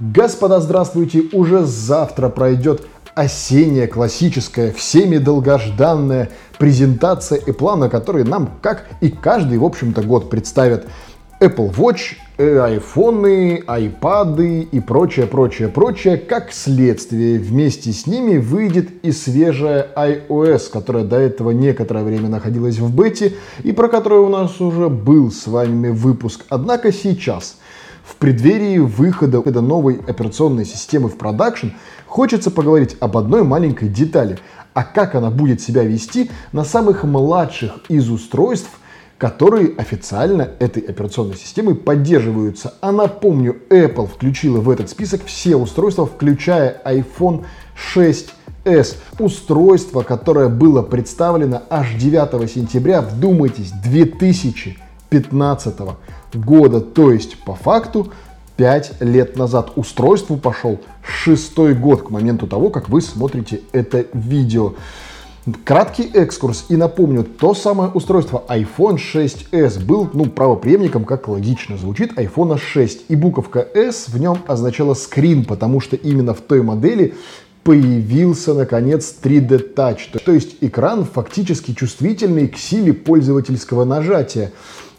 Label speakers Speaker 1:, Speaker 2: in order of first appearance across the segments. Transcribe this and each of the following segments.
Speaker 1: Господа, здравствуйте! Уже завтра пройдет осенняя, классическая, всеми долгожданная презентация Apple, на которой нам, как и каждый, в общем-то, год представят Apple Watch, э, айфоны, айпады и прочее, прочее, прочее. Как следствие, вместе с ними выйдет и свежая iOS, которая до этого некоторое время находилась в бете и про которую у нас уже был с вами выпуск. Однако сейчас в преддверии выхода новой операционной системы в продакшн хочется поговорить об одной маленькой детали. А как она будет себя вести на самых младших из устройств, которые официально этой операционной системой поддерживаются. А напомню, Apple включила в этот список все устройства, включая iPhone 6s. Устройство, которое было представлено аж 9 сентября, вдумайтесь, 2015 года. То есть, по факту, 5 лет назад. Устройству пошел шестой год к моменту того, как вы смотрите это видео. Краткий экскурс и напомню, то самое устройство iPhone 6s был, ну, правопреемником, как логично звучит, iPhone 6. И буковка S в нем означала скрин, потому что именно в той модели появился, наконец, 3D Touch. То есть экран фактически чувствительный к силе пользовательского нажатия.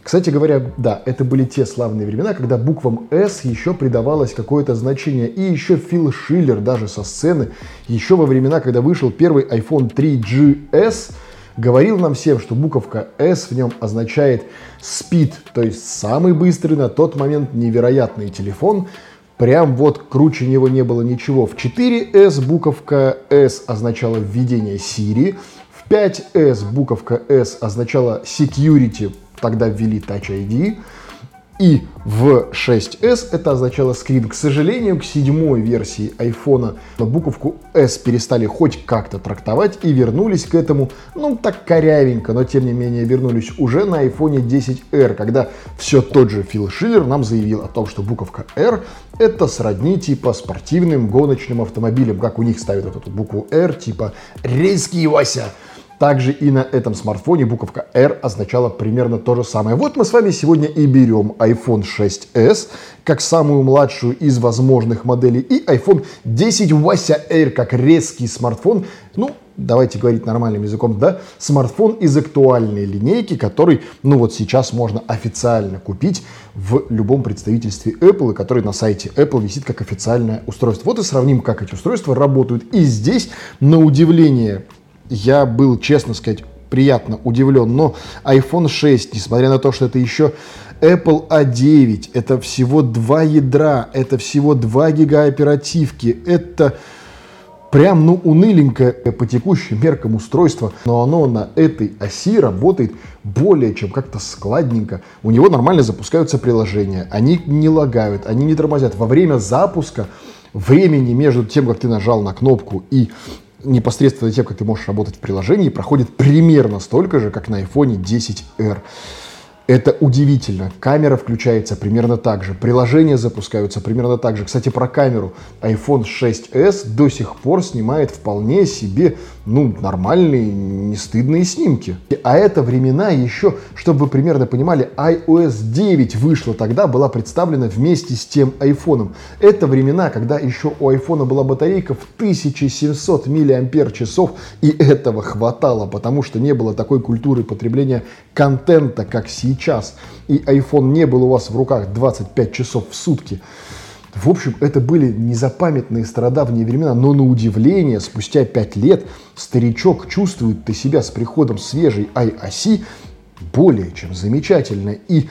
Speaker 1: Кстати говоря, да, это были те славные времена, когда буквам S еще придавалось какое-то значение. И еще Фил Шиллер даже со сцены, еще во времена, когда вышел первый iPhone 3GS, говорил нам всем, что буковка S в нем означает speed, то есть самый быстрый на тот момент невероятный телефон. Прям вот круче него не было ничего. В 4S буковка S означала введение Siri, в 5S буковка S означала security тогда ввели Touch ID. И в 6s это означало скрин. К сожалению, к седьмой версии iPhone буковку S перестали хоть как-то трактовать и вернулись к этому, ну так корявенько, но тем не менее вернулись уже на iPhone 10R, когда все тот же Фил Шиллер нам заявил о том, что буковка R это сродни типа спортивным гоночным автомобилям, как у них ставят вот эту букву R, типа резкий Вася. Также и на этом смартфоне буковка R означала примерно то же самое. Вот мы с вами сегодня и берем iPhone 6s как самую младшую из возможных моделей и iPhone 10 Вася R как резкий смартфон. Ну, давайте говорить нормальным языком, да, смартфон из актуальной линейки, который, ну вот сейчас можно официально купить в любом представительстве Apple, и который на сайте Apple висит как официальное устройство. Вот и сравним, как эти устройства работают. И здесь, на удивление, я был, честно сказать, приятно удивлен. Но iPhone 6, несмотря на то, что это еще Apple A9, это всего два ядра, это всего 2 гига оперативки, это прям, ну, уныленькое по текущим меркам устройство, но оно на этой оси работает более чем как-то складненько. У него нормально запускаются приложения, они не лагают, они не тормозят. Во время запуска времени между тем, как ты нажал на кнопку и непосредственно тем, как ты можешь работать в приложении, проходит примерно столько же, как на iPhone 10R. Это удивительно. Камера включается примерно так же. Приложения запускаются примерно так же. Кстати, про камеру. iPhone 6s до сих пор снимает вполне себе, ну, нормальные, не стыдные снимки. А это времена еще, чтобы вы примерно понимали, iOS 9 вышла тогда, была представлена вместе с тем iPhone. Это времена, когда еще у iPhone была батарейка в 1700 мАч, и этого хватало, потому что не было такой культуры потребления контента, как сейчас сейчас, и iPhone не был у вас в руках 25 часов в сутки. В общем, это были незапамятные стародавние времена, но на удивление, спустя 5 лет старичок чувствует ты себя с приходом свежей iOS более чем замечательно. И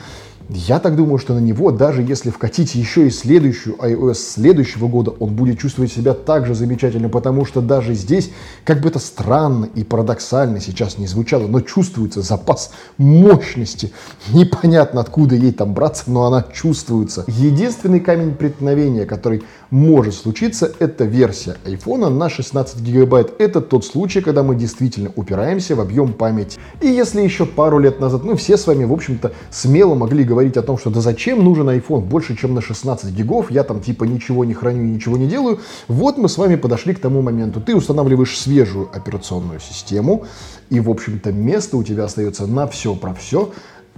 Speaker 1: я так думаю, что на него, даже если вкатить еще и следующую iOS следующего года, он будет чувствовать себя так же замечательно, потому что даже здесь, как бы это странно и парадоксально сейчас не звучало, но чувствуется запас мощности. Непонятно, откуда ей там браться, но она чувствуется. Единственный камень преткновения, который может случиться, это версия iPhone на 16 гигабайт. Это тот случай, когда мы действительно упираемся в объем памяти. И если еще пару лет назад мы все с вами, в общем-то, смело могли говорить говорить о том, что да зачем нужен iPhone больше, чем на 16 гигов, я там типа ничего не храню и ничего не делаю. Вот мы с вами подошли к тому моменту. Ты устанавливаешь свежую операционную систему, и, в общем-то, место у тебя остается на все про все.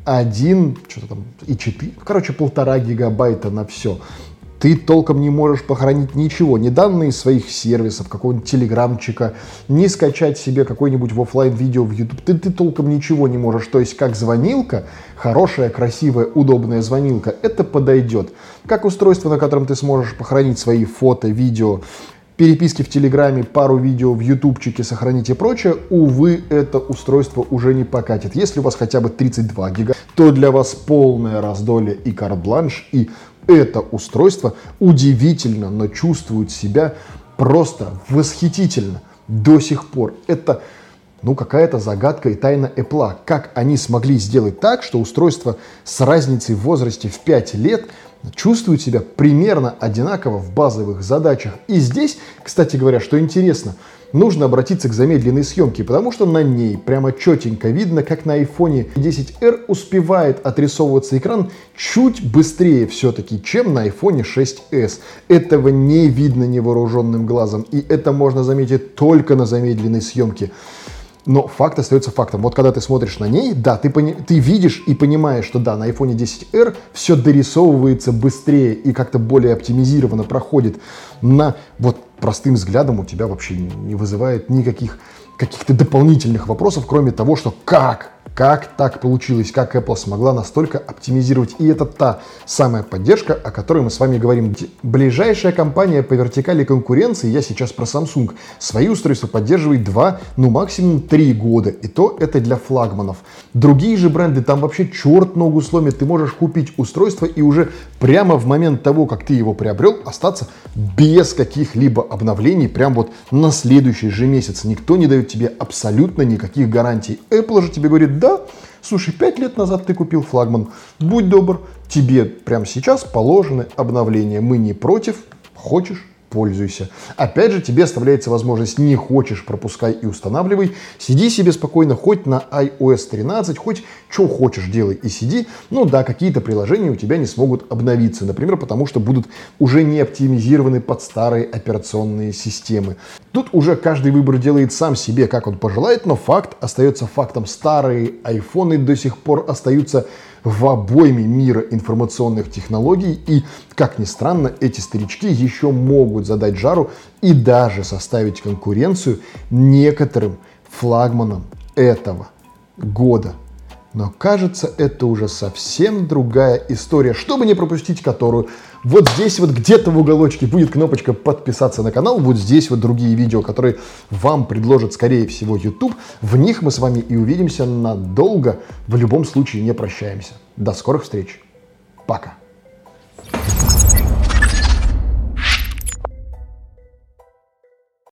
Speaker 1: Один, что-то там, и 4, короче, полтора гигабайта на все ты толком не можешь похоронить ничего, ни данные своих сервисов, какого-нибудь телеграмчика, не скачать себе какой-нибудь в офлайн видео в YouTube. Ты, ты толком ничего не можешь. То есть как звонилка, хорошая, красивая, удобная звонилка, это подойдет. Как устройство, на котором ты сможешь похоронить свои фото, видео, переписки в Телеграме, пару видео в Ютубчике сохранить и прочее, увы, это устройство уже не покатит. Если у вас хотя бы 32 гига, то для вас полное раздолье и карт-бланш, и это устройство удивительно, но чувствует себя просто восхитительно до сих пор. Это ну, какая-то загадка и тайна Apple. Как они смогли сделать так, что устройство с разницей в возрасте в 5 лет чувствует себя примерно одинаково в базовых задачах. И здесь, кстати говоря, что интересно, нужно обратиться к замедленной съемке, потому что на ней прямо четенько видно, как на iPhone 10R успевает отрисовываться экран чуть быстрее все-таки, чем на iPhone 6s. Этого не видно невооруженным глазом, и это можно заметить только на замедленной съемке. Но факт остается фактом. Вот когда ты смотришь на ней, да, ты, пони- ты видишь и понимаешь, что да, на iPhone 10R все дорисовывается быстрее и как-то более оптимизированно проходит. На вот простым взглядом у тебя вообще не вызывает никаких каких-то дополнительных вопросов, кроме того, что как как так получилось, как Apple смогла настолько оптимизировать. И это та самая поддержка, о которой мы с вами говорим. Ближайшая компания по вертикали конкуренции, я сейчас про Samsung, свои устройства поддерживает 2, ну максимум 3 года. И то это для флагманов. Другие же бренды, там вообще черт ногу сломит. Ты можешь купить устройство и уже прямо в момент того, как ты его приобрел, остаться без каких-либо обновлений, прям вот на следующий же месяц. Никто не дает тебе абсолютно никаких гарантий. Apple же тебе говорит, да, слушай, пять лет назад ты купил флагман, будь добр, тебе прямо сейчас положены обновления, мы не против, хочешь, пользуйся. Опять же, тебе оставляется возможность, не хочешь, пропускай и устанавливай. Сиди себе спокойно, хоть на iOS 13, хоть что хочешь делай и сиди. Ну да, какие-то приложения у тебя не смогут обновиться, например, потому что будут уже не оптимизированы под старые операционные системы. Тут уже каждый выбор делает сам себе, как он пожелает, но факт остается фактом. Старые айфоны до сих пор остаются в обойме мира информационных технологий. И, как ни странно, эти старички еще могут задать жару и даже составить конкуренцию некоторым флагманам этого года. Но кажется, это уже совсем другая история. Чтобы не пропустить которую, вот здесь вот где-то в уголочке будет кнопочка подписаться на канал. Вот здесь вот другие видео, которые вам предложит, скорее всего, YouTube. В них мы с вами и увидимся надолго. В любом случае не прощаемся. До скорых встреч. Пока.